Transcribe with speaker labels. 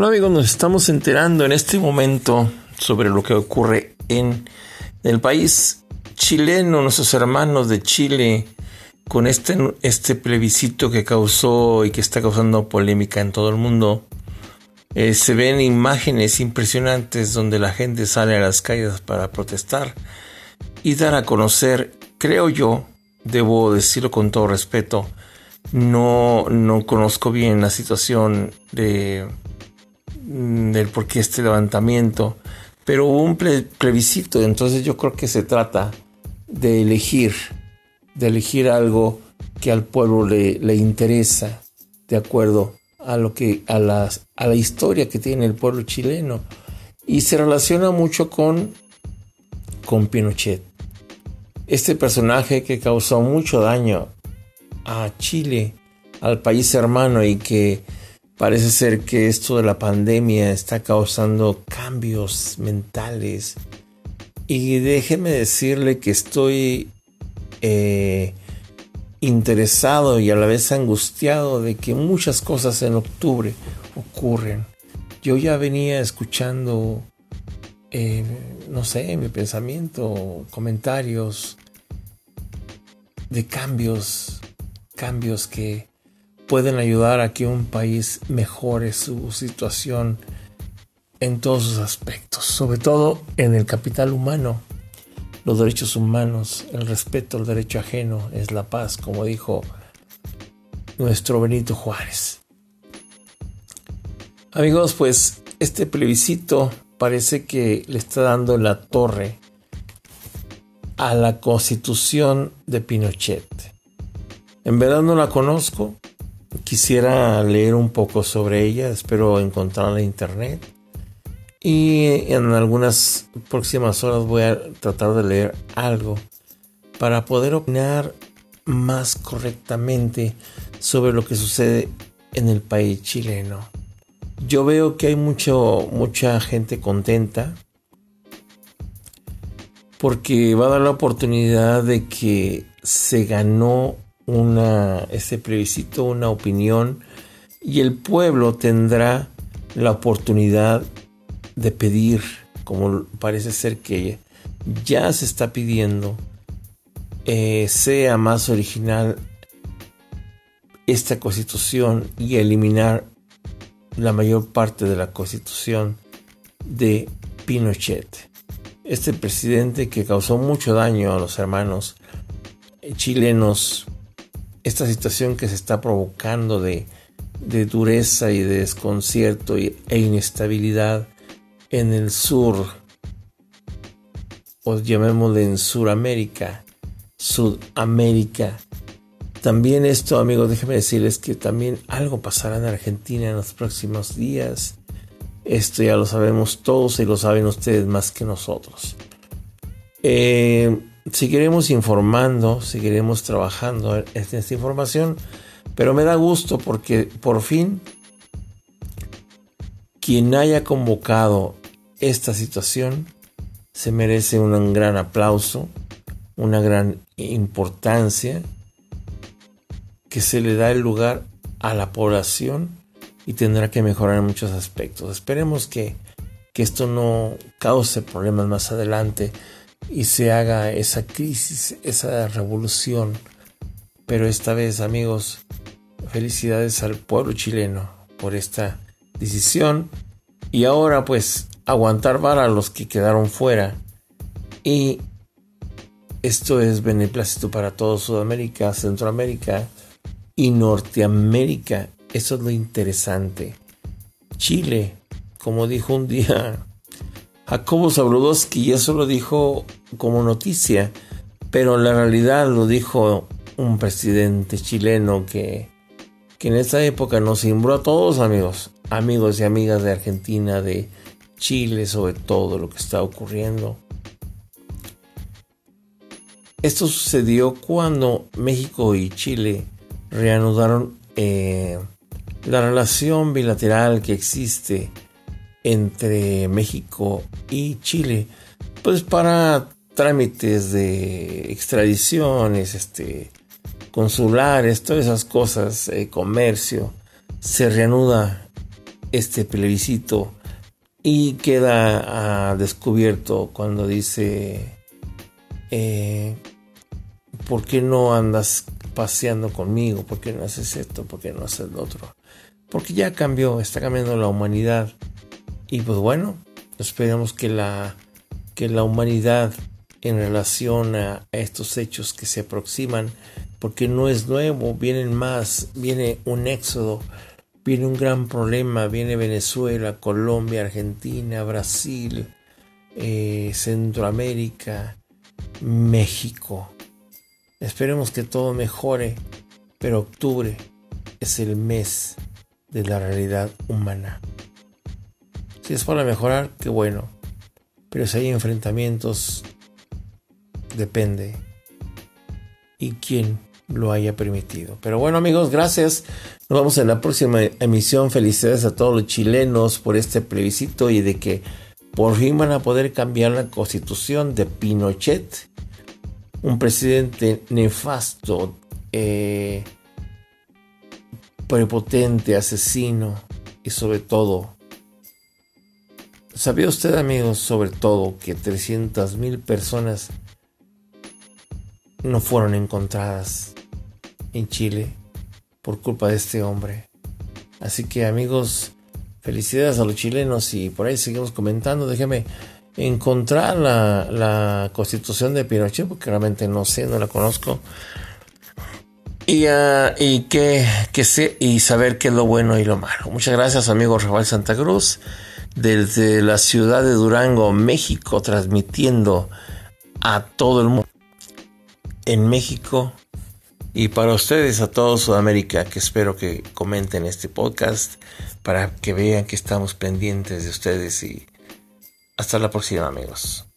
Speaker 1: Bueno amigos, nos estamos enterando en este momento sobre lo que ocurre en el país chileno, nuestros hermanos de Chile, con este, este plebiscito que causó y que está causando polémica en todo el mundo. Eh, se ven imágenes impresionantes donde la gente sale a las calles para protestar y dar a conocer, creo yo, debo decirlo con todo respeto, no, no conozco bien la situación de del por qué este levantamiento, pero hubo un plebiscito, entonces yo creo que se trata de elegir, de elegir algo que al pueblo le, le interesa, de acuerdo a lo que a, las, a la historia que tiene el pueblo chileno y se relaciona mucho con con Pinochet. Este personaje que causó mucho daño a Chile, al país hermano y que Parece ser que esto de la pandemia está causando cambios mentales. Y déjeme decirle que estoy eh, interesado y a la vez angustiado de que muchas cosas en octubre ocurren. Yo ya venía escuchando, eh, no sé, mi pensamiento, comentarios de cambios, cambios que pueden ayudar a que un país mejore su situación en todos sus aspectos, sobre todo en el capital humano, los derechos humanos, el respeto al derecho ajeno es la paz, como dijo nuestro Benito Juárez. Amigos, pues este plebiscito parece que le está dando la torre a la constitución de Pinochet. En verdad no la conozco, Quisiera leer un poco sobre ella, espero encontrarla en internet. Y en algunas próximas horas voy a tratar de leer algo para poder opinar más correctamente sobre lo que sucede en el país chileno. Yo veo que hay mucho, mucha gente contenta porque va a dar la oportunidad de que se ganó una, ese plebiscito, una opinión, y el pueblo tendrá la oportunidad de pedir, como parece ser que ya se está pidiendo, eh, sea más original esta constitución y eliminar la mayor parte de la constitución de Pinochet. Este presidente que causó mucho daño a los hermanos chilenos esta situación que se está provocando de, dureza y de desconcierto e inestabilidad en el sur, o llamémosle en Suramérica, Sudamérica. También esto, amigos, déjenme decirles que también algo pasará en Argentina en los próximos días. Esto ya lo sabemos todos y lo saben ustedes más que nosotros. Eh, seguiremos informando, seguiremos trabajando en esta información, pero me da gusto porque por fin quien haya convocado esta situación se merece un gran aplauso, una gran importancia que se le da el lugar a la población y tendrá que mejorar en muchos aspectos. Esperemos que, que esto no cause problemas más adelante y se haga esa crisis, esa revolución. Pero esta vez, amigos, felicidades al pueblo chileno por esta decisión. Y ahora pues aguantar vara a los que quedaron fuera. Y esto es beneplácito para todo Sudamérica, Centroamérica y Norteamérica. Eso es lo interesante. Chile, como dijo un día Jacobo Zabludowski eso lo dijo como noticia, pero la realidad lo dijo un presidente chileno que, que en esta época nos cimbró a todos amigos, amigos y amigas de Argentina, de Chile, sobre todo lo que está ocurriendo. Esto sucedió cuando México y Chile reanudaron eh, la relación bilateral que existe entre México y Chile, pues para trámites de extradiciones, este, consulares, todas esas cosas, eh, comercio, se reanuda este plebiscito y queda descubierto cuando dice, eh, ¿por qué no andas paseando conmigo? ¿Por qué no haces esto? ¿Por qué no haces lo otro? Porque ya cambió, está cambiando la humanidad. Y pues bueno, esperemos que la, que la humanidad en relación a estos hechos que se aproximan, porque no es nuevo, vienen más, viene un éxodo, viene un gran problema, viene Venezuela, Colombia, Argentina, Brasil, eh, Centroamérica, México. Esperemos que todo mejore, pero octubre es el mes de la realidad humana. Si es para mejorar, qué bueno. Pero si hay enfrentamientos, depende. Y quién lo haya permitido. Pero bueno amigos, gracias. Nos vemos en la próxima emisión. Felicidades a todos los chilenos por este plebiscito y de que por fin van a poder cambiar la constitución de Pinochet. Un presidente nefasto, eh, prepotente, asesino y sobre todo ¿Sabía usted, amigos, sobre todo que 300.000 personas no fueron encontradas en Chile por culpa de este hombre? Así que, amigos, felicidades a los chilenos y por ahí seguimos comentando. Déjeme encontrar la, constitución de Pinochet porque realmente no sé, no la conozco. Y, uh, y que, sé y saber qué es lo bueno y lo malo. Muchas gracias, amigo Rafael Santa Cruz desde la ciudad de Durango, México, transmitiendo a todo el mundo en México y para ustedes a todo Sudamérica que espero que comenten este podcast para que vean que estamos pendientes de ustedes y hasta la próxima amigos.